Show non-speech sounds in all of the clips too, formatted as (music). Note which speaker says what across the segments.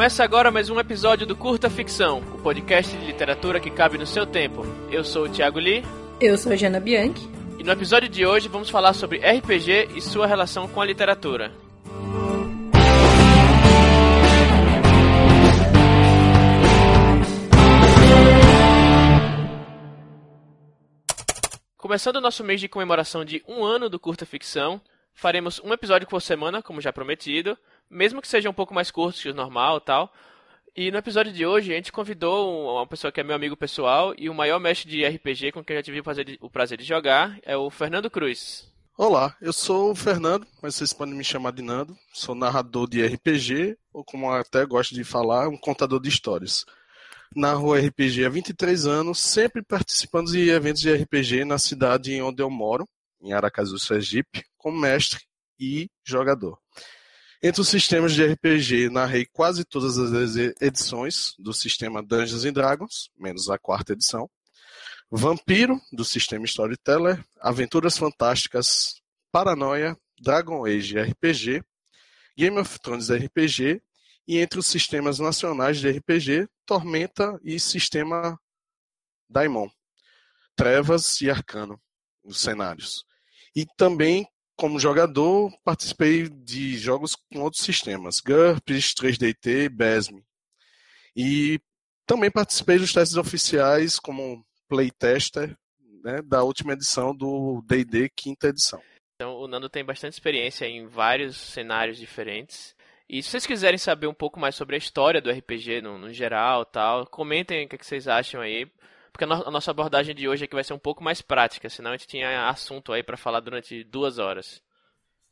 Speaker 1: Começa agora mais um episódio do Curta Ficção, o podcast de literatura que cabe no seu tempo. Eu sou o Thiago Lee.
Speaker 2: Eu sou a Jana Bianchi.
Speaker 1: E no episódio de hoje vamos falar sobre RPG e sua relação com a literatura. Começando o nosso mês de comemoração de um ano do Curta Ficção, faremos um episódio por semana, como já prometido, mesmo que seja um pouco mais curto que o normal e tal. E no episódio de hoje a gente convidou uma pessoa que é meu amigo pessoal e o maior mestre de RPG com quem eu já tive o prazer, de, jogar, é o Fernando Cruz.
Speaker 3: Olá, eu sou o Fernando, mas vocês podem me chamar de Nando. Sou narrador de RPG, ou como até gosto de falar, um contador de histórias. Narro RPG há 23 anos, sempre participando de eventos de RPG na cidade onde eu moro, em Aracaju, Sergipe, como mestre e jogador. Entre os sistemas de RPG, narrei quase todas as edições do sistema Dungeons Dragons, menos a quarta edição. Vampiro, do sistema Storyteller, Aventuras Fantásticas, Paranoia, Dragon Age RPG, Game of Thrones RPG e entre os sistemas nacionais de RPG, Tormenta e sistema Daimon, Trevas e Arcano, os cenários. E também como jogador, participei de jogos com outros sistemas, GURPS, 3DT, BESM. E também participei dos testes oficiais como playtester né, da última edição do D&D quinta edição.
Speaker 1: Então, o Nando tem bastante experiência em vários cenários diferentes. E se vocês quiserem saber um pouco mais sobre a história do RPG no, no geral, tal, comentem o que vocês acham aí porque a nossa abordagem de hoje que vai ser um pouco mais prática, senão a gente tinha assunto aí para falar durante duas horas.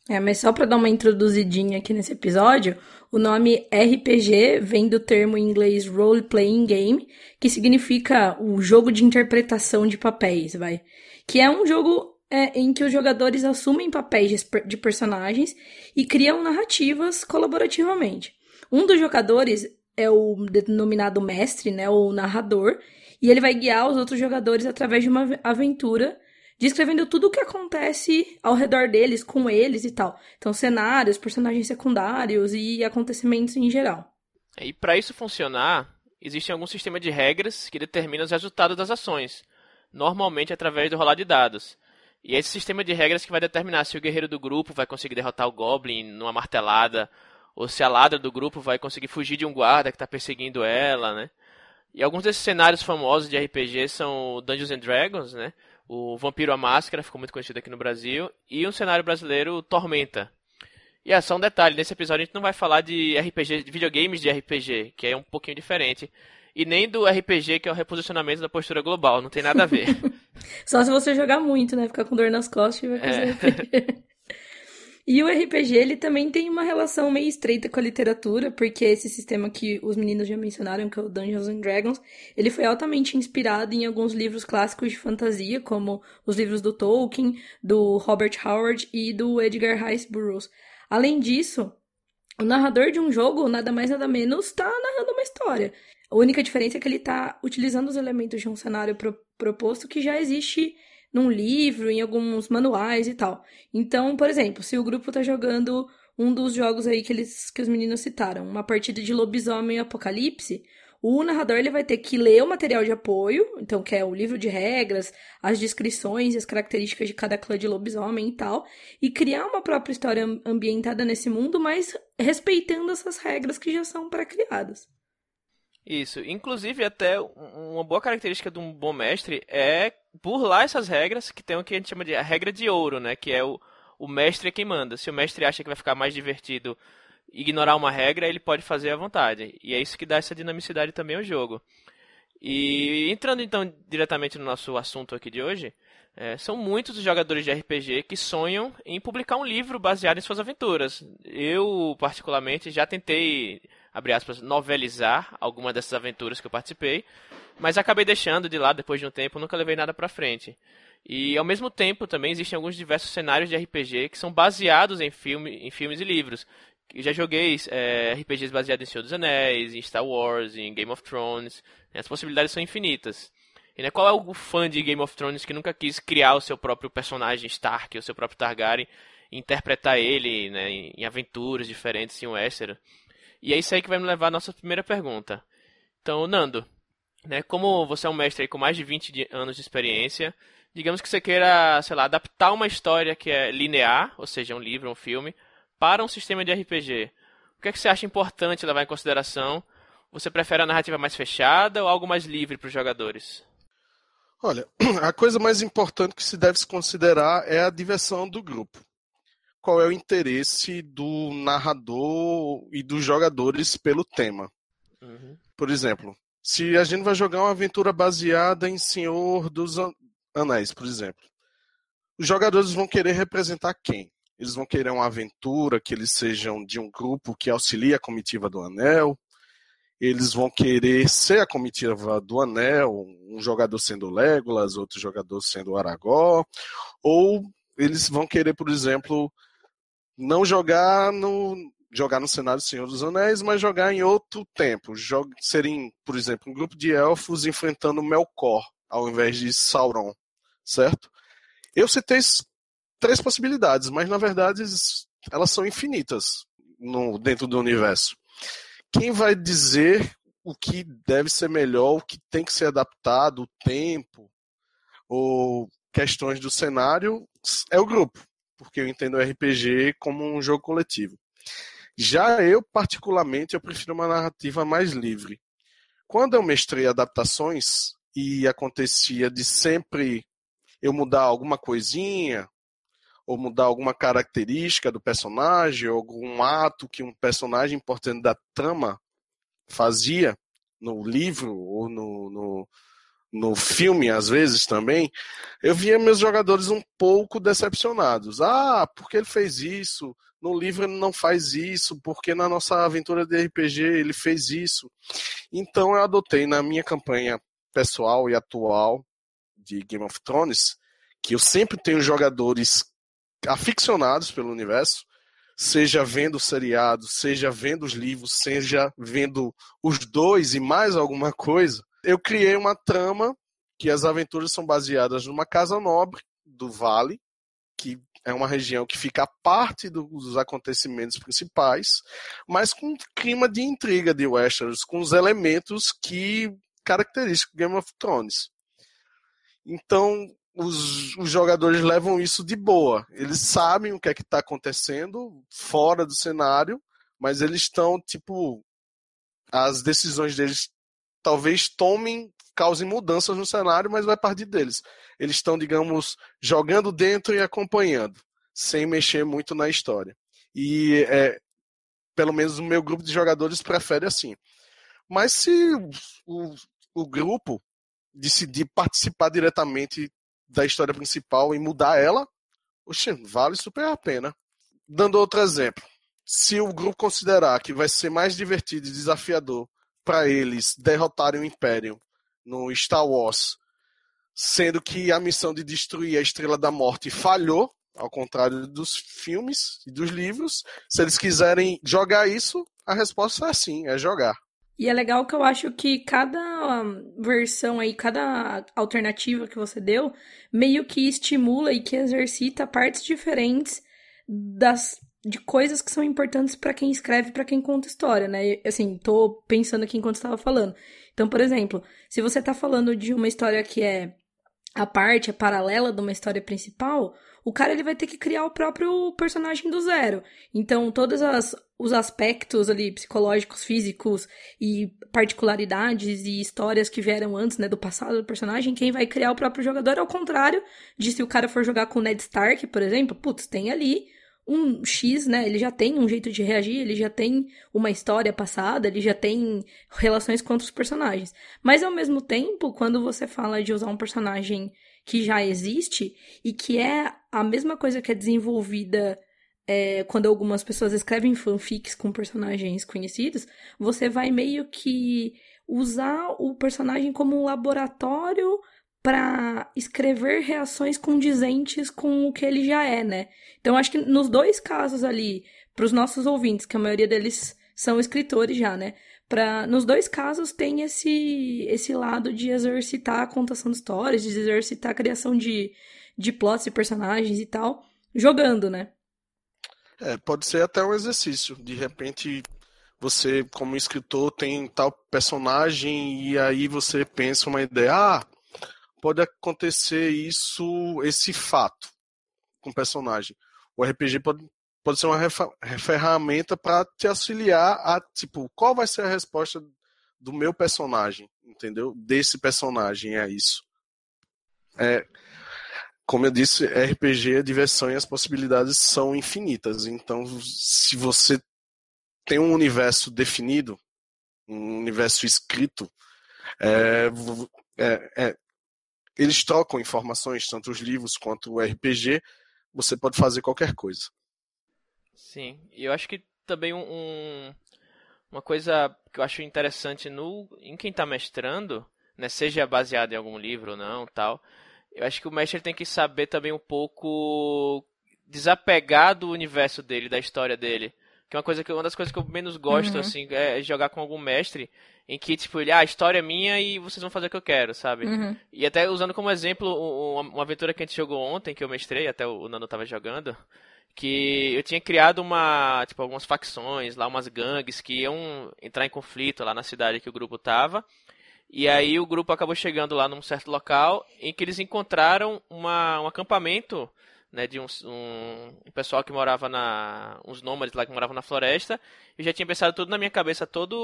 Speaker 2: É, mas só para dar uma introduzidinha aqui nesse episódio, o nome RPG vem do termo em inglês Role Playing Game, que significa o jogo de interpretação de papéis, vai. Que é um jogo é, em que os jogadores assumem papéis de, de personagens e criam narrativas colaborativamente. Um dos jogadores é o denominado mestre, né, ou narrador, e ele vai guiar os outros jogadores através de uma aventura, descrevendo tudo o que acontece ao redor deles, com eles e tal. Então, cenários, personagens secundários e acontecimentos em geral.
Speaker 1: E para isso funcionar, existe algum sistema de regras que determina os resultados das ações, normalmente através do rolar de dados. E é esse sistema de regras que vai determinar se o guerreiro do grupo vai conseguir derrotar o Goblin numa martelada, ou se a ladra do grupo vai conseguir fugir de um guarda que está perseguindo ela, né? E alguns desses cenários famosos de RPG são Dungeons and Dragons, né? O Vampiro a Máscara, ficou muito conhecido aqui no Brasil, e um cenário brasileiro, Tormenta. E é só um detalhe, nesse episódio a gente não vai falar de RPG, de videogames de RPG, que é um pouquinho diferente. E nem do RPG, que é o reposicionamento da postura global, não tem nada a ver. (laughs)
Speaker 2: só se você jogar muito, né? Ficar com dor nas costas e vai fazer é. (laughs) E o RPG, ele também tem uma relação meio estreita com a literatura, porque esse sistema que os meninos já mencionaram, que é o Dungeons and Dragons, ele foi altamente inspirado em alguns livros clássicos de fantasia, como os livros do Tolkien, do Robert Howard e do Edgar Rice Burroughs. Além disso, o narrador de um jogo, nada mais nada menos, está narrando uma história. A única diferença é que ele está utilizando os elementos de um cenário pro proposto que já existe num livro, em alguns manuais e tal. Então, por exemplo, se o grupo tá jogando um dos jogos aí que eles que os meninos citaram, uma partida de lobisomem apocalipse, o narrador ele vai ter que ler o material de apoio, então que é o livro de regras, as descrições e as características de cada clã de lobisomem e tal, e criar uma própria história ambientada nesse mundo, mas respeitando essas regras que já são pré-criadas.
Speaker 1: Isso. Inclusive, até uma boa característica de um bom mestre é burlar essas regras, que tem o que a gente chama de a regra de ouro, né? Que é o, o mestre é quem manda. Se o mestre acha que vai ficar mais divertido ignorar uma regra, ele pode fazer à vontade. E é isso que dá essa dinamicidade também ao jogo. E entrando então diretamente no nosso assunto aqui de hoje, é, são muitos os jogadores de RPG que sonham em publicar um livro baseado em suas aventuras. Eu, particularmente, já tentei abre aspas, novelizar alguma dessas aventuras que eu participei, mas acabei deixando de lado depois de um tempo, nunca levei nada para frente. E ao mesmo tempo também existem alguns diversos cenários de RPG que são baseados em, filme, em filmes e livros. Eu já joguei é, RPGs baseados em Senhor dos Anéis, em Star Wars, em Game of Thrones. Né, as possibilidades são infinitas. E né, qual é o fã de Game of Thrones que nunca quis criar o seu próprio personagem Stark, o seu próprio Targaryen, e interpretar ele né, em aventuras diferentes em Westeros? E é isso aí que vai me levar à nossa primeira pergunta. Então, Nando, né, como você é um mestre com mais de 20 anos de experiência, digamos que você queira, sei lá, adaptar uma história que é linear, ou seja, um livro, um filme, para um sistema de RPG. O que, é que você acha importante levar em consideração? Você prefere a narrativa mais fechada ou algo mais livre para os jogadores?
Speaker 3: Olha, (clears throat) a coisa mais importante que se deve se considerar é a diversão do grupo. Qual é o interesse do narrador e dos jogadores pelo tema? Uhum. Por exemplo, se a gente vai jogar uma aventura baseada em Senhor dos Anéis, por exemplo, os jogadores vão querer representar quem? Eles vão querer uma aventura que eles sejam de um grupo que auxilia a comitiva do Anel, eles vão querer ser a comitiva do Anel, um jogador sendo Legolas, outro jogador sendo Aragorn, ou eles vão querer, por exemplo, não jogar no jogar no cenário Senhor dos Anéis, mas jogar em outro tempo, serem, por exemplo, um grupo de elfos enfrentando Melkor ao invés de Sauron, certo? Eu citei três possibilidades, mas na verdade elas são infinitas no, dentro do universo. Quem vai dizer o que deve ser melhor, o que tem que ser adaptado, o tempo, ou questões do cenário, é o grupo, porque eu entendo o RPG como um jogo coletivo. Já eu, particularmente, eu prefiro uma narrativa mais livre. Quando eu mestrei adaptações e acontecia de sempre eu mudar alguma coisinha, ou mudar alguma característica do personagem, ou algum ato que um personagem importante da trama fazia no livro ou no, no, no filme, às vezes também, eu via meus jogadores um pouco decepcionados. Ah, porque ele fez isso? No livro ele não faz isso, porque na nossa aventura de RPG ele fez isso. Então eu adotei na minha campanha pessoal e atual de Game of Thrones que eu sempre tenho jogadores aficionados pelo universo, seja vendo o seriado, seja vendo os livros, seja vendo os dois e mais alguma coisa, eu criei uma trama que as aventuras são baseadas numa casa nobre do vale, que é uma região que fica a parte dos acontecimentos principais, mas com um clima de intriga de Westeros, com os elementos que característicos Game of Thrones. Então, os, os, jogadores levam isso de boa. Eles sabem o que é que está acontecendo fora do cenário, mas eles estão, tipo, as decisões deles talvez tomem, causem mudanças no cenário, mas vai partir deles. Eles estão, digamos, jogando dentro e acompanhando, sem mexer muito na história. E é, pelo menos o meu grupo de jogadores prefere assim. Mas se o, o grupo decidir participar diretamente da história principal e mudar ela, oxe, vale super a pena. Dando outro exemplo, se o grupo considerar que vai ser mais divertido e desafiador para eles derrotarem o Império no Star Wars, sendo que a missão de destruir a Estrela da Morte falhou, ao contrário dos filmes e dos livros, se eles quiserem jogar isso, a resposta é sim, é jogar.
Speaker 2: E é legal que eu acho que cada versão aí, cada alternativa que você deu, meio que estimula e que exercita partes diferentes das de coisas que são importantes para quem escreve, para quem conta história, né? Assim, tô pensando aqui enquanto estava falando. Então, por exemplo, se você tá falando de uma história que é a parte, é paralela de uma história principal, o cara ele vai ter que criar o próprio personagem do zero. Então, todas as os aspectos ali psicológicos, físicos e particularidades e histórias que vieram antes, né, do passado do personagem, quem vai criar o próprio jogador, ao contrário de se o cara for jogar com o Ned Stark, por exemplo, putz, tem ali um X, né? Ele já tem um jeito de reagir, ele já tem uma história passada, ele já tem relações com outros personagens. Mas ao mesmo tempo, quando você fala de usar um personagem que já existe e que é a mesma coisa que é desenvolvida é, quando algumas pessoas escrevem fanfics com personagens conhecidos, você vai meio que usar o personagem como um laboratório para escrever reações condizentes com o que ele já é, né? Então acho que nos dois casos ali, para os nossos ouvintes, que a maioria deles são escritores já, né? Pra, nos dois casos tem esse esse lado de exercitar a contação de histórias, de exercitar a criação de, de plots e personagens e tal, jogando, né?
Speaker 3: É, pode ser até um exercício. De repente, você, como escritor, tem tal personagem e aí você pensa uma ideia, ah, pode acontecer isso, esse fato com o personagem. O RPG pode, pode ser uma ferramenta para te auxiliar a, tipo, qual vai ser a resposta do meu personagem, entendeu? Desse personagem é isso. É, como eu disse, RPG é diversão e as possibilidades são infinitas. Então, se você tem um universo definido, um universo escrito, é, é, é, eles trocam informações, tanto os livros quanto o RPG, você pode fazer qualquer coisa.
Speaker 1: Sim, e eu acho que também um, uma coisa que eu acho interessante no, em quem está mestrando, né, seja baseado em algum livro ou não, tal, eu acho que o mestre tem que saber também um pouco desapegar do universo dele, da história dele. Que é uma coisa que uma das coisas que eu menos gosto uhum. assim é jogar com algum mestre em que tipo ele, ah, a história é minha e vocês vão fazer o que eu quero, sabe? Uhum. E até usando como exemplo uma, uma, aventura que a gente jogou ontem que eu mestrei, até o Nando tava jogando, que eu tinha criado uma, tipo, algumas facções, lá umas gangues que iam entrar em conflito lá na cidade que o grupo tava. E aí o grupo acabou chegando lá num certo local em que eles encontraram uma, um acampamento né, de um, um, um, pessoal que morava na. uns nômades lá que moravam na floresta. Eu já tinha pensado tudo na minha cabeça, todo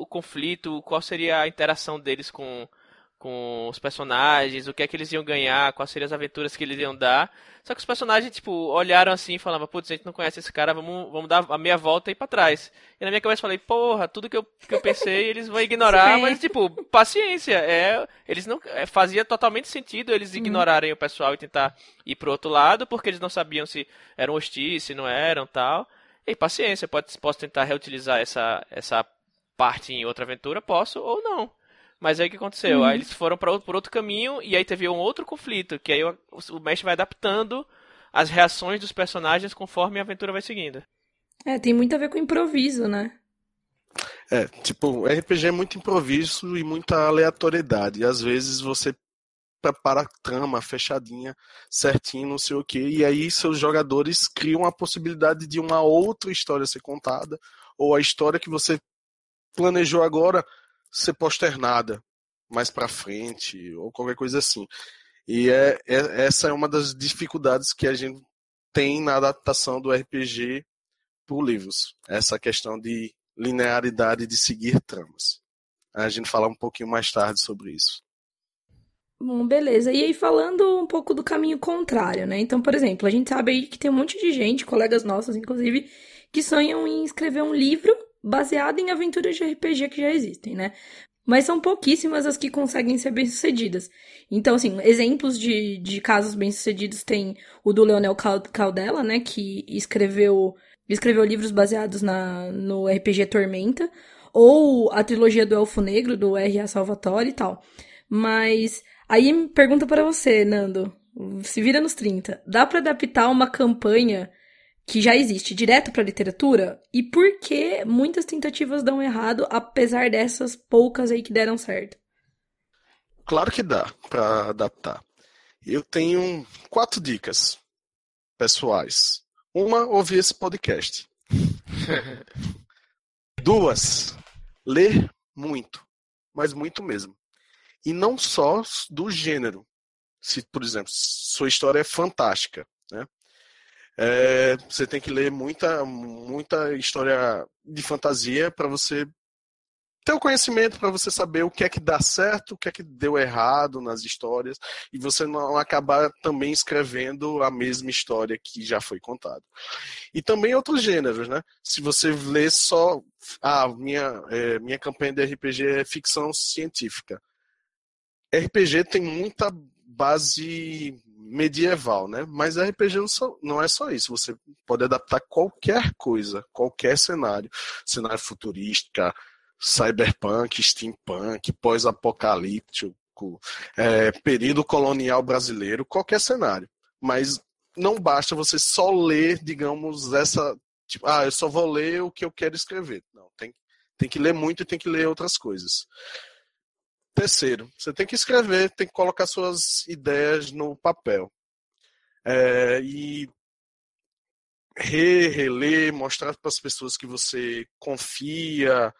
Speaker 1: o conflito, qual seria a interação deles com, com os personagens, o que é que eles iam ganhar, quais seriam as aventuras que eles iam dar. Só que os personagens, tipo, olharam assim e falavam, putz, a gente não conhece esse cara, vamos, vamos dar a meia volta e ir pra trás. E na minha cabeça eu falei, porra, tudo que eu, que eu pensei eles vão ignorar, Sim. mas, tipo, paciência. É, eles não. É, fazia totalmente sentido eles uhum. ignorarem hum. o pessoal e tentar ir pro outro lado, porque eles não sabiam se eram hostis, se não eram tal. E paciência, pode, posso tentar reutilizar essa, essa parte em outra aventura, posso ou não. Mas aí o que aconteceu? Uhum. Aí eles foram para por outro caminho e aí teve um outro conflito, que aí o, o mestre vai adaptando as reações dos personagens conforme a aventura vai seguindo.
Speaker 2: É, tem muito a ver com improviso, né?
Speaker 3: É, tipo, RPG é muito improviso e muita aleatoriedade. E às vezes você prepara a trama fechadinha, certinho, não sei o que, e aí seus jogadores criam a possibilidade de uma outra história ser contada, ou a história que você planejou agora ser posternada mais para frente ou qualquer coisa assim. E é, é, essa é uma das dificuldades que a gente tem na adaptação do RPG para livros. Essa questão de linearidade de seguir tramas. A gente fala um pouquinho mais tarde sobre isso.
Speaker 2: Bom, beleza. E aí, falando um pouco do caminho contrário, né? Então, por exemplo, a gente sabe aí que tem um monte de gente, colegas nossos, inclusive, que sonham em escrever um livro baseada em aventuras de RPG que já existem, né? Mas são pouquíssimas as que conseguem ser bem-sucedidas. Então, assim, exemplos de, de casos bem-sucedidos tem o do Leonel Caldela, né? Que escreveu, escreveu livros baseados na, no RPG Tormenta. Ou a trilogia do Elfo Negro, do R.A. Salvatore e tal. Mas aí pergunta para você, Nando. Se vira nos 30. Dá para adaptar uma campanha que já existe direto para a literatura e por que muitas tentativas dão errado, apesar dessas poucas aí que deram certo?
Speaker 3: Claro que dá para adaptar. Eu tenho quatro dicas pessoais. Uma, ouvir esse podcast. (laughs) Duas, ler muito, mas muito mesmo. E não só do gênero. Se, por exemplo, sua história é fantástica, né? É, você tem que ler muita, muita história de fantasia para você ter o conhecimento para você saber o que é que dá certo, o que é que deu errado nas histórias e você não acabar também escrevendo a mesma história que já foi contada. E também outros gêneros, né? Se você lê só ah, minha é, minha campanha de RPG é ficção científica. RPG tem muita base medieval, né? Mas RPG não, é só isso. Você pode adaptar qualquer coisa, qualquer cenário, cenário futurística, cyberpunk, steampunk, pós-apocalíptico, é, período colonial brasileiro, qualquer cenário. Mas não basta você só ler, digamos, essa tipo, ah, eu só vou ler o que eu quero escrever. Não, tem, tem que ler muito e tem que ler outras coisas. Terceiro, você tem que escrever, tem que colocar suas ideias no papel. É, e re, reler, mostrar para as pessoas que você confia,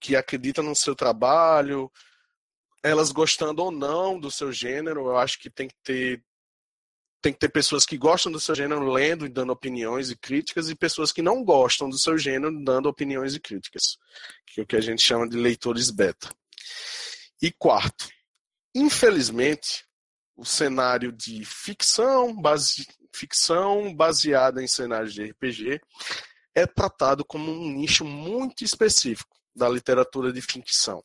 Speaker 3: que acredita no seu trabalho, elas gostando ou não do seu gênero, eu acho que tem que ter tem que ter pessoas que gostam do seu gênero lendo e dando opiniões e críticas e pessoas que não gostam do seu gênero dando opiniões e críticas, que é o que a gente chama de leitores beta. E quarto, infelizmente, o cenário de ficção, base, ficção baseada em cenários de RPG é tratado como um nicho muito específico da literatura de ficção.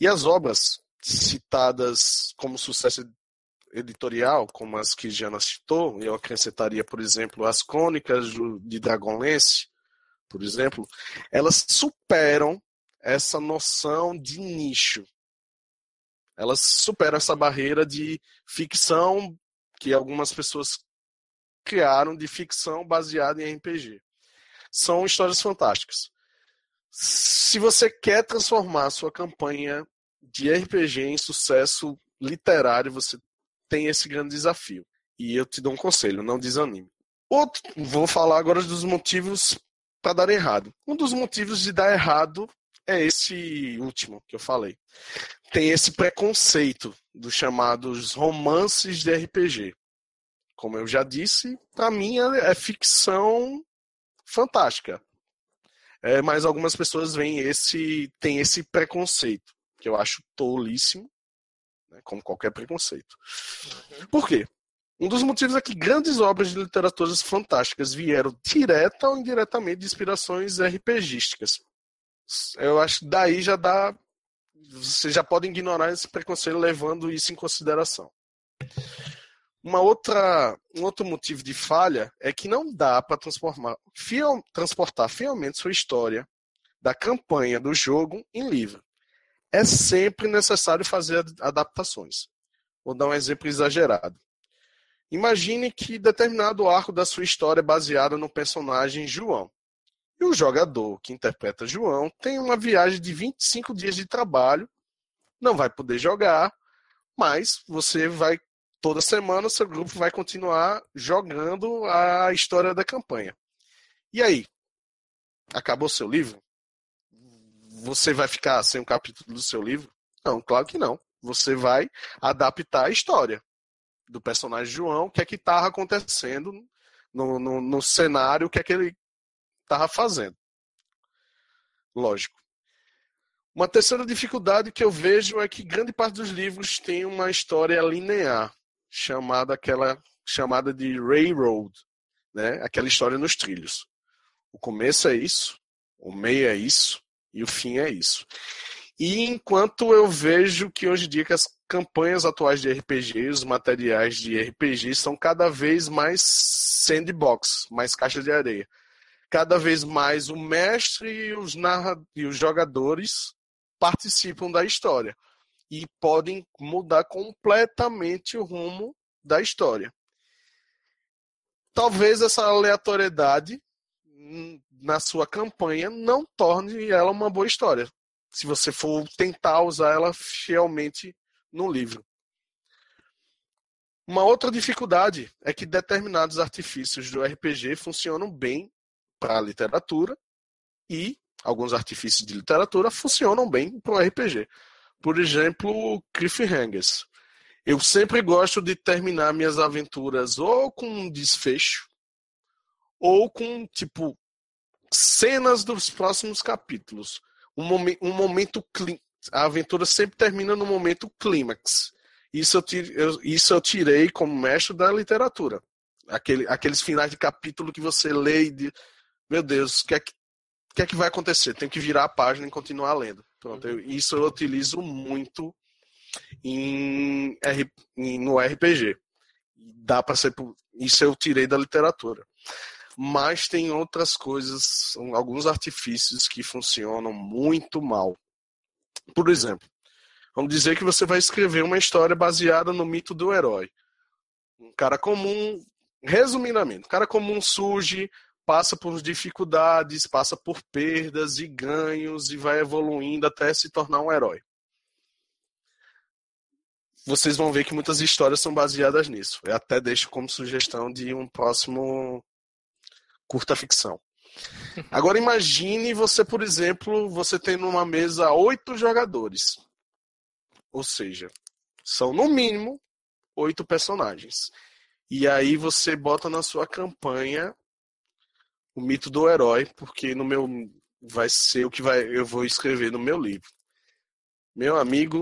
Speaker 3: E as obras citadas como sucesso editorial, como as que Jana citou, eu acrescentaria, por exemplo, as crônicas de Dragonlance, por exemplo, elas superam essa noção de nicho. Elas superam essa barreira de ficção que algumas pessoas criaram de ficção baseada em RPG. São histórias fantásticas. Se você quer transformar a sua campanha de RPG em sucesso literário, você tem esse grande desafio. E eu te dou um conselho, não desanime. Outro, vou falar agora dos motivos para dar errado. Um dos motivos de dar errado é esse último que eu falei. Tem esse preconceito dos chamados romances de RPG. Como eu já disse, para mim é, é ficção fantástica. É, mas algumas pessoas veem esse, têm esse preconceito, que eu acho tolíssimo né, como qualquer preconceito. Uhum. Por quê? Um dos motivos é que grandes obras de literaturas fantásticas vieram direta ou indiretamente de inspirações RPGísticas. Eu acho que daí já dá. Você já pode ignorar esse preconceito levando isso em consideração. Uma outra, um outro motivo de falha é que não dá para transformar, fiel, transportar fielmente sua história da campanha do jogo em livro é sempre necessário fazer adaptações. Vou dar um exemplo exagerado. Imagine que determinado arco da sua história é baseado no personagem João. O jogador que interpreta João tem uma viagem de 25 dias de trabalho, não vai poder jogar, mas você vai toda semana seu grupo vai continuar jogando a história da campanha. E aí? Acabou seu livro? você vai ficar sem um capítulo do seu livro? Não, claro que não. Você vai adaptar a história do personagem João, o que é que estava acontecendo no, no, no, cenário, o que é que ele estava fazendo. Lógico. Uma terceira dificuldade que eu vejo é que grande parte dos livros tem uma história linear, chamada aquela chamada de railroad, né? Aquela história nos trilhos. O começo é isso, o meio é isso, e o fim é isso. E enquanto eu vejo que hoje em dia que as campanhas atuais de RPG, os materiais de RPG são cada vez mais sandbox, mais caixa de areia. Cada vez mais o mestre e os, narra e os jogadores participam da história e podem mudar completamente o rumo da história. Talvez essa aleatoriedade na sua campanha não torne ela uma boa história. Se você for tentar usar ela fielmente no livro. Uma outra dificuldade é que determinados artifícios do RPG funcionam bem para a literatura e alguns artifícios de literatura funcionam bem para o RPG. Por exemplo, cliffhangers. Eu sempre gosto de terminar minhas aventuras ou com um desfecho ou com tipo cenas dos próximos capítulos. Um, momen um momento. A aventura sempre termina no momento clímax. Isso eu, tirei, eu, isso eu tirei como mestre da literatura. Aquele, aqueles finais de capítulo que você lê e diz, meu Deus, o que, é que, que, é que vai acontecer? Tem que virar a página e continuar lendo. Pronto, eu, isso eu utilizo muito em, em, no RPG. Dá para ser. Isso eu tirei da literatura mas tem outras coisas, alguns artifícios que funcionam muito mal. Por exemplo, vamos dizer que você vai escrever uma história baseada no mito do herói. Um cara comum, resumidamente, um cara comum surge, passa por dificuldades, passa por perdas e ganhos e vai evoluindo até se tornar um herói. Vocês vão ver que muitas histórias são baseadas nisso. Eu até deixo como sugestão de um próximo curta ficção. (laughs) Agora imagine você, por exemplo, você tem numa mesa oito jogadores. Ou seja, são no mínimo oito personagens. E aí você bota na sua campanha o mito do herói, porque no meu vai ser o que vai, eu vou escrever no meu livro. Meu amigo,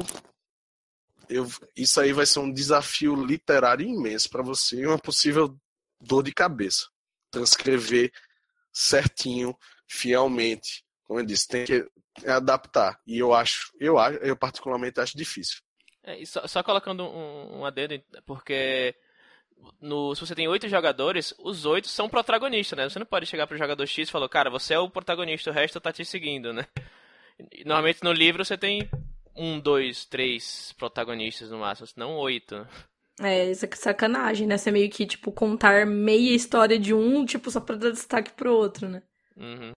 Speaker 3: eu, isso aí vai ser um desafio literário imenso para você e uma possível dor de cabeça. Transcrever certinho, fielmente. Como eu disse, tem que adaptar. E eu acho, eu, eu particularmente acho difícil.
Speaker 1: É, só, só, colocando um, um adendo, porque no, se você tem oito jogadores, os oito são protagonistas, né? Você não pode chegar pro jogador X e falar, cara, você é o protagonista, o resto tá te seguindo, né? Normalmente no livro você tem um, dois, três protagonistas no máximo, não oito.
Speaker 2: É, isso é sacanagem, né? Você meio que, tipo, contar meia história de um, tipo, só pra dar destaque pro outro, né?
Speaker 1: Uhum.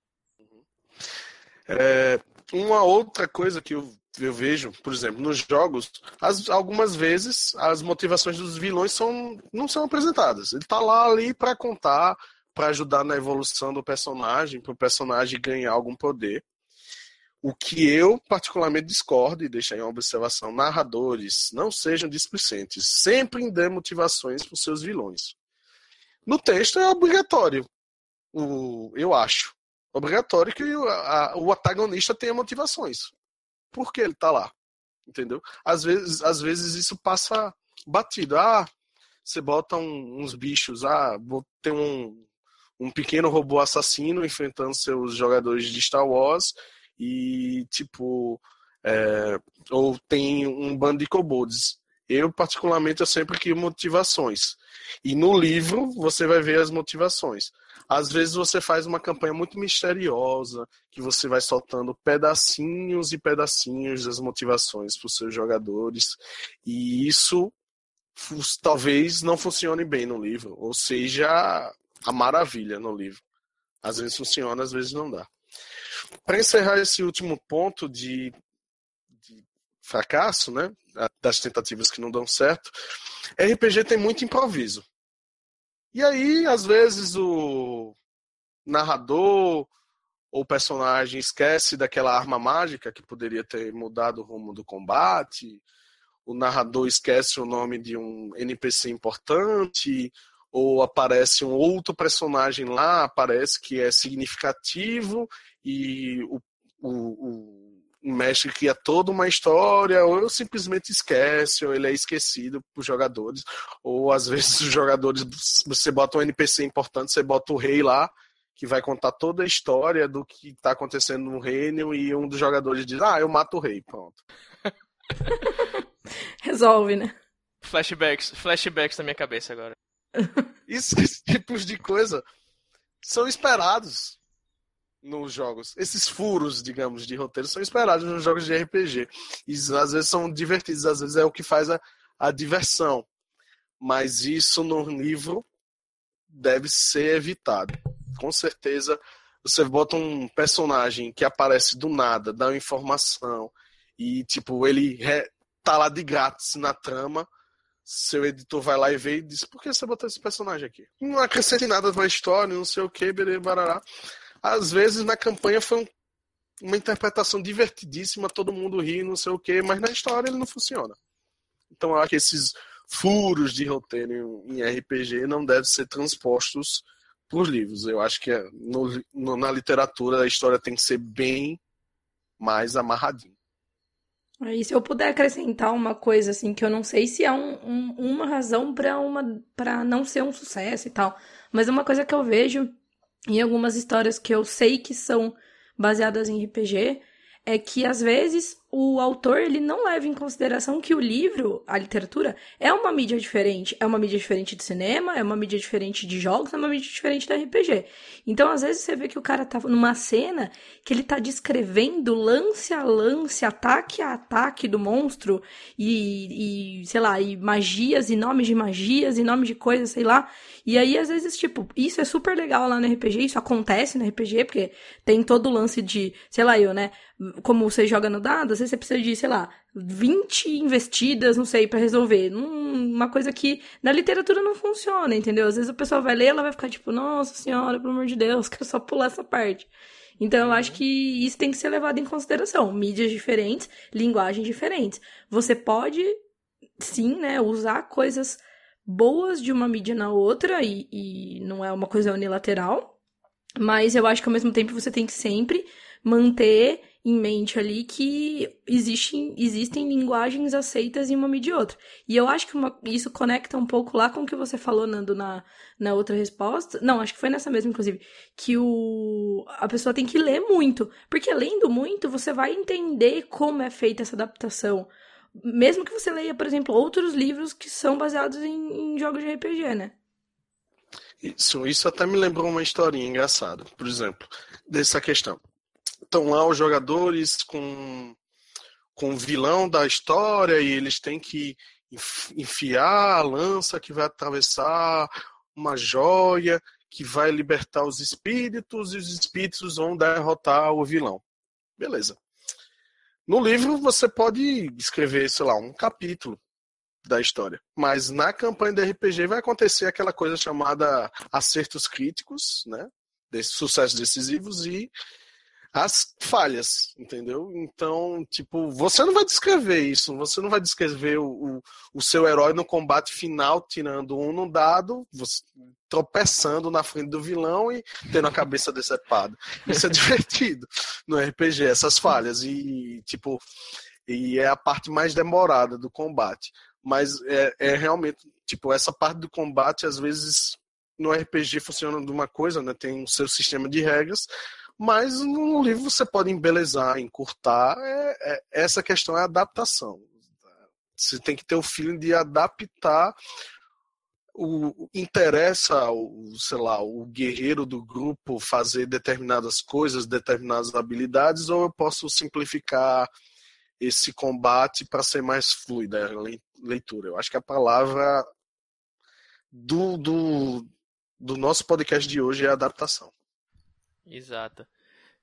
Speaker 3: É, uma outra coisa que eu, eu vejo, por exemplo, nos jogos, as, algumas vezes as motivações dos vilões são, não são apresentadas. Ele tá lá ali para contar, para ajudar na evolução do personagem, para o personagem ganhar algum poder. O que eu particularmente discordo, e deixo aí uma observação, narradores não sejam displicentes, sempre dê motivações para os seus vilões. No texto é obrigatório, o, eu acho, obrigatório que o, a, o antagonista tenha motivações. Por que ele está lá? Entendeu? Às vezes, às vezes isso passa batido. Ah, você bota um, uns bichos, ah, ter um, um pequeno robô assassino enfrentando seus jogadores de Star Wars e tipo é, ou tem um bando de kobolds. Eu particularmente eu sempre crio motivações e no livro você vai ver as motivações. Às vezes você faz uma campanha muito misteriosa que você vai soltando pedacinhos e pedacinhos das motivações para os seus jogadores e isso talvez não funcione bem no livro, ou seja, a maravilha no livro. Às vezes funciona, às vezes não dá. Para encerrar esse último ponto de, de, fracasso, né, das tentativas que não dão certo, RPG tem muito improviso. E aí, às vezes, o narrador ou personagem esquece daquela arma mágica que poderia ter mudado o rumo do combate, o narrador esquece o nome de um NPC importante, ou aparece um outro personagem lá, aparece que é significativo e o, o, o mestre cria toda uma história, ou simplesmente esquece, ou ele é esquecido por jogadores, ou às (laughs) vezes os jogadores, você bota um NPC importante, você bota o rei lá, que vai contar toda a história do que está acontecendo no reino, e um dos jogadores diz, ah, eu mato o rei, pronto. (laughs)
Speaker 2: Resolve, né?
Speaker 1: Flashbacks, flashbacks na minha cabeça agora. (laughs)
Speaker 3: Esses tipos de coisa são esperados nos jogos. Esses furos, digamos, de roteiro são esperados nos jogos de RPG. E às vezes são divertidos, às vezes é o que faz a, a diversão. Mas isso no livro deve ser evitado. Com certeza, você bota um personagem que aparece do nada, dá uma informação, e tipo, ele tá lá de grátis na trama. Seu editor vai lá e vê e diz: Por que você botou esse personagem aqui? Não acrescenta nada na história, não sei o que, barará às vezes na campanha foi um, uma interpretação divertidíssima, todo mundo ri, não sei o quê, mas na história ele não funciona. Então eu acho que esses furos de roteiro em RPG não devem ser transpostos para os livros. Eu acho que é, no, no, na literatura a história tem que ser bem mais amarradinha.
Speaker 2: E se eu puder acrescentar uma coisa assim, que eu não sei se é um, um, uma razão para uma para não ser um sucesso e tal, mas uma coisa que eu vejo em algumas histórias que eu sei que são baseadas em RPG, é que às vezes o autor ele não leva em consideração que o livro, a literatura, é uma mídia diferente. É uma mídia diferente de cinema, é uma mídia diferente de jogos, é uma mídia diferente da RPG. Então, às vezes, você vê que o cara tá numa cena que ele tá descrevendo lance a lance, ataque a ataque do monstro, e, e sei lá, e magias, e nomes de magias, e nomes de coisas, sei lá. E aí, às vezes, tipo, isso é super legal lá no RPG, isso acontece no RPG, porque tem todo o lance de, sei lá, eu, né? Como você joga no dado, às vezes você precisa de, sei lá, 20 investidas, não sei, para resolver. uma coisa que na literatura não funciona, entendeu? Às vezes a pessoa vai ler, ela vai ficar tipo, nossa senhora, pelo amor de Deus, (laughs) quero só pular essa parte. Então eu acho uhum. que isso tem que ser levado em consideração. Mídias diferentes, linguagens diferentes. Você pode, sim, né, usar coisas boas de uma mídia na outra e, e não é uma coisa unilateral. Mas eu acho que ao mesmo tempo você tem que sempre manter em mente ali que existem, existem linguagens aceitas em uma mídia e outra. E eu acho que uma, isso conecta um pouco lá com o que você falou, Nando, na, na outra resposta. Não, acho que foi nessa mesma, inclusive. Que o, a pessoa tem que ler muito. Porque lendo muito, você vai entender como é feita essa adaptação. Mesmo que você leia, por exemplo, outros livros que são baseados em, em jogos de RPG, né?
Speaker 3: Isso, isso até me lembrou uma historinha engraçada, por exemplo, dessa questão estão lá os jogadores com, com o vilão da história e eles têm que enfiar a lança que vai atravessar uma joia que vai libertar os espíritos e os espíritos vão derrotar o vilão. Beleza. No livro você pode escrever, sei lá, um capítulo da história. Mas na campanha de RPG vai acontecer aquela coisa chamada acertos críticos, né? Desses sucessos decisivos e as falhas, entendeu? Então, tipo, você não vai descrever isso, você não vai descrever o, o, o seu herói no combate final tirando um no dado, você, tropeçando na frente do vilão e tendo a cabeça decepada. Isso é (laughs) divertido no RPG, essas falhas. E, tipo, e é a parte mais demorada do combate. Mas é, é realmente, tipo, essa parte do combate, às vezes, no RPG funciona de uma coisa, né? Tem o seu sistema de regras, mas no livro você pode embelezar, encurtar. É, é, essa questão é adaptação. Você tem que ter o feeling de adaptar o interessa o sei lá o guerreiro do grupo fazer determinadas coisas determinadas habilidades ou eu posso simplificar esse combate para ser mais fluida a leitura eu acho que a palavra do, do, do nosso podcast de hoje é adaptação
Speaker 1: Exato.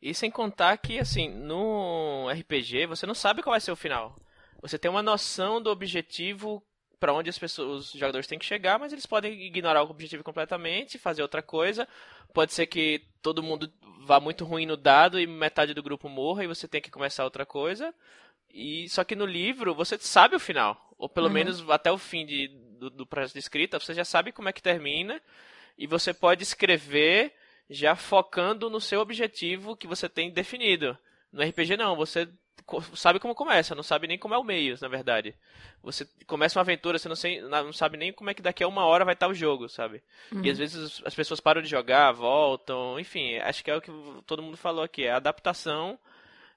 Speaker 1: E sem contar que, assim, no RPG você não sabe qual vai ser o final. Você tem uma noção do objetivo para onde as pessoas, os jogadores têm que chegar, mas eles podem ignorar o objetivo completamente, fazer outra coisa. Pode ser que todo mundo vá muito ruim no dado e metade do grupo morra e você tem que começar outra coisa. E só que no livro você sabe o final, ou pelo uhum. menos até o fim de, do, do processo de escrita, você já sabe como é que termina e você pode escrever já focando no seu objetivo que você tem definido. No RPG não, você sabe como começa, não sabe nem como é o meio, na verdade. Você começa uma aventura, você não, sei, não sabe nem como é que daqui a uma hora vai estar o jogo, sabe? Uhum. E às vezes as pessoas param de jogar, voltam, enfim, acho que é o que todo mundo falou aqui, é adaptação,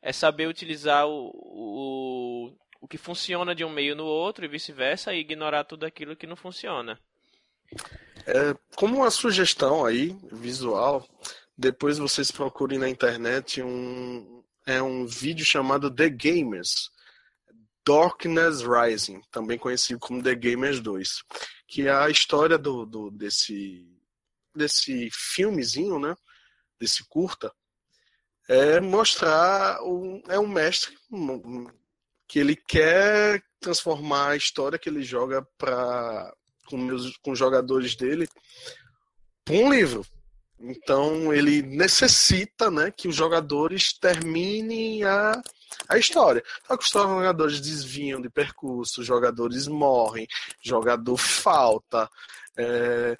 Speaker 1: é saber utilizar o, o, o que funciona de um meio no outro e vice-versa e ignorar tudo aquilo que não funciona.
Speaker 3: É, como uma sugestão aí, visual, depois vocês procurem na internet um, é um vídeo chamado The Gamers. Darkness Rising, também conhecido como The Gamers 2, que é a história do, do desse desse filmezinho, né? Desse curta, é mostrar um, é um mestre que ele quer transformar a história que ele joga para com, meus, com os jogadores dele para um livro. Então ele necessita né, que os jogadores terminem a, a história. Só que os jogadores desviam de percurso, jogadores morrem, jogador falta. É,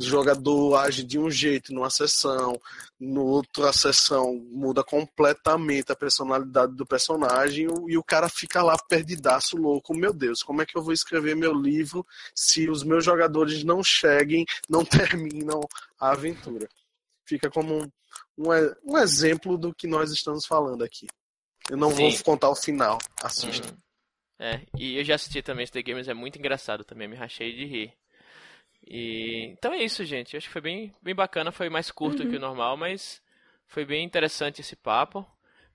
Speaker 3: jogador age de um jeito numa sessão, no outra sessão muda completamente a personalidade do personagem e o cara fica lá perdidaço louco. Meu Deus, como é que eu vou escrever meu livro se os meus jogadores não cheguem, não (laughs) terminam a aventura? Fica como um, um, um exemplo do que nós estamos falando aqui. Eu não Sim. vou contar o final, assista. Uhum.
Speaker 1: É, e eu já assisti também esse The Games, é muito engraçado também, me rachei de rir. E então é isso, gente. Eu acho que foi bem, bem bacana, foi mais curto uhum. que o normal, mas foi bem interessante esse papo.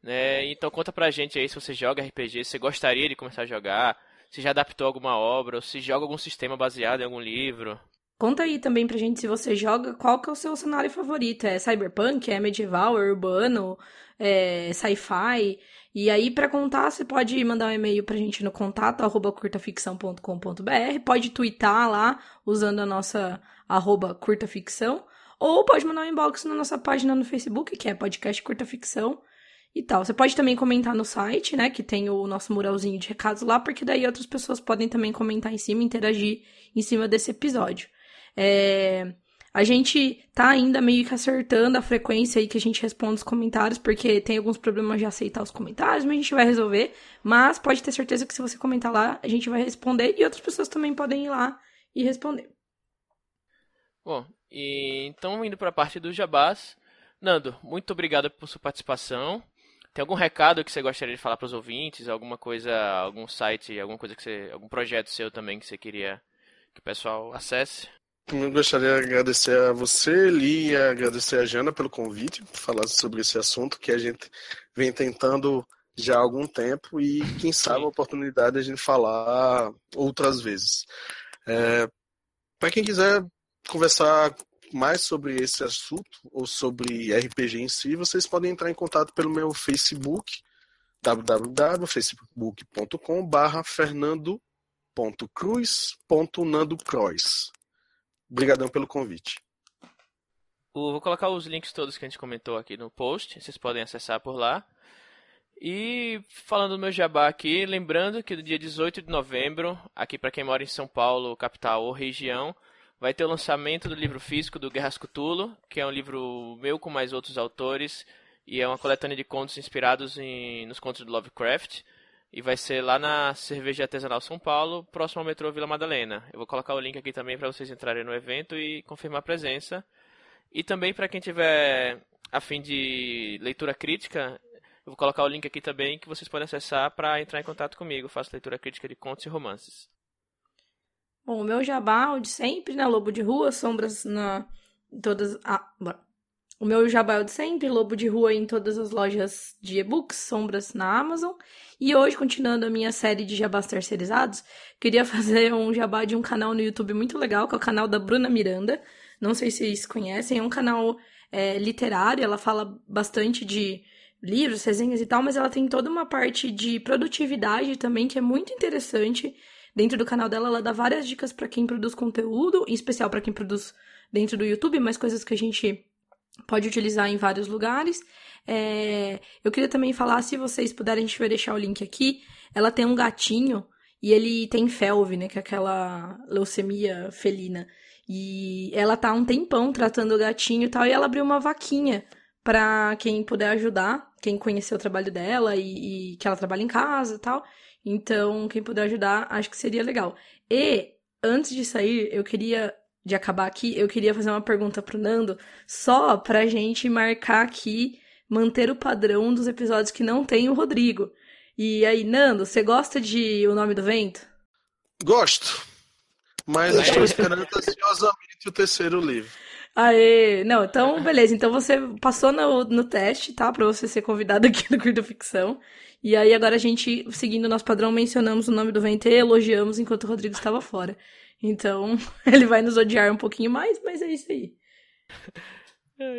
Speaker 1: Né? Então conta pra gente aí se você joga RPG, se você gostaria de começar a jogar, se já adaptou alguma obra, ou se joga algum sistema baseado em algum livro.
Speaker 2: Conta aí também pra gente se você joga, qual que é o seu cenário favorito? É cyberpunk, é medieval, é urbano, é sci-fi? E aí, para contar, você pode mandar um e-mail pra gente no contato, arroba curtaficção.com.br, pode twittar lá, usando a nossa arroba curtaficção, ou pode mandar um inbox na nossa página no Facebook, que é podcast Curta Ficção, e tal. Você pode também comentar no site, né, que tem o nosso muralzinho de recados lá, porque daí outras pessoas podem também comentar em cima, interagir em cima desse episódio. É... A gente tá ainda meio que acertando a frequência aí que a gente responde os comentários, porque tem alguns problemas de aceitar os comentários, mas a gente vai resolver. Mas pode ter certeza que se você comentar lá, a gente vai responder e outras pessoas também podem ir lá e responder.
Speaker 1: Bom, e então indo para a parte do jabás, Nando, muito obrigado por sua participação. Tem algum recado que você gostaria de falar para os ouvintes? Alguma coisa, algum site, alguma coisa que você, algum projeto seu também que você queria que o pessoal acesse?
Speaker 3: Eu gostaria de agradecer a você, Li, e agradecer a Jana pelo convite, por falar sobre esse assunto que a gente vem tentando já há algum tempo e quem sabe a oportunidade de a gente falar outras vezes. É, Para quem quiser conversar mais sobre esse assunto ou sobre RPG em si, vocês podem entrar em contato pelo meu Facebook, www.facebook.com.br fernando.cruz.nandocroix. Obrigadão pelo convite.
Speaker 1: vou colocar os links todos que a gente comentou aqui no post, vocês podem acessar por lá. E falando do meu jabá aqui, lembrando que no dia 18 de novembro, aqui para quem mora em São Paulo, capital ou região, vai ter o lançamento do livro físico do Guerras Cthulhu, que é um livro meu com mais outros autores, e é uma coletânea de contos inspirados em, nos contos do Lovecraft. E vai ser lá na Cerveja Artesanal São Paulo, próximo ao metrô Vila Madalena. Eu vou colocar o link aqui também para vocês entrarem no evento e confirmar a presença. E também para quem tiver a fim de leitura crítica, eu vou colocar o link aqui também que vocês podem acessar para entrar em contato comigo. Eu faço leitura crítica de contos e romances.
Speaker 2: Bom, o meu jabá, o de sempre, né? Lobo de Rua, Sombras na todas. Ah, bora. O meu jabá é o de sempre, Lobo de Rua em todas as lojas de e-books, Sombras na Amazon. E hoje, continuando a minha série de jabás terceirizados, queria (laughs) fazer um jabá de um canal no YouTube muito legal, que é o canal da Bruna Miranda. Não sei se vocês conhecem, é um canal é, literário, ela fala bastante de livros, resenhas e tal, mas ela tem toda uma parte de produtividade também que é muito interessante. Dentro do canal dela, ela dá várias dicas para quem produz conteúdo, em especial para quem produz dentro do YouTube, mas coisas que a gente pode utilizar em vários lugares. É... Eu queria também falar, se vocês puderem, a gente vai deixar o link aqui. Ela tem um gatinho e ele tem felve, né? Que é aquela leucemia felina. E ela tá um tempão tratando o gatinho e tal, e ela abriu uma vaquinha para quem puder ajudar, quem conhecer o trabalho dela e, e, que ela trabalha em casa e tal. Então, quem puder ajudar, acho que seria legal. E, antes de sair, eu queria de acabar aqui, eu queria fazer uma pergunta pro Nando, só pra gente marcar aqui, manter o padrão dos episódios que não tem o Rodrigo. E aí, Nando, você gosta de O Nome do Vento?
Speaker 3: Gosto. Mas estou esperando ansiosamente o terceiro livro.
Speaker 2: Aê! Não, então, beleza. Então você passou no, no teste, tá? Pra você ser convidado (laughs) aqui no Curto Ficção. E aí agora a gente, seguindo o nosso padrão, mencionamos o nome do Vento e elogiamos enquanto o Rodrigo estava fora. Então, (laughs) ele vai nos odiar um pouquinho mais, mas é isso aí. (laughs)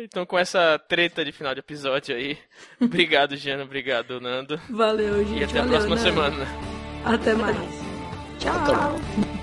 Speaker 1: Então, com essa treta de final de episódio aí, (laughs) obrigado, Jana, obrigado, Nando.
Speaker 2: Valeu, gente.
Speaker 1: E até
Speaker 2: Valeu,
Speaker 1: a próxima
Speaker 2: Nando.
Speaker 1: semana.
Speaker 2: Até mais. Tchau.
Speaker 3: Até mais.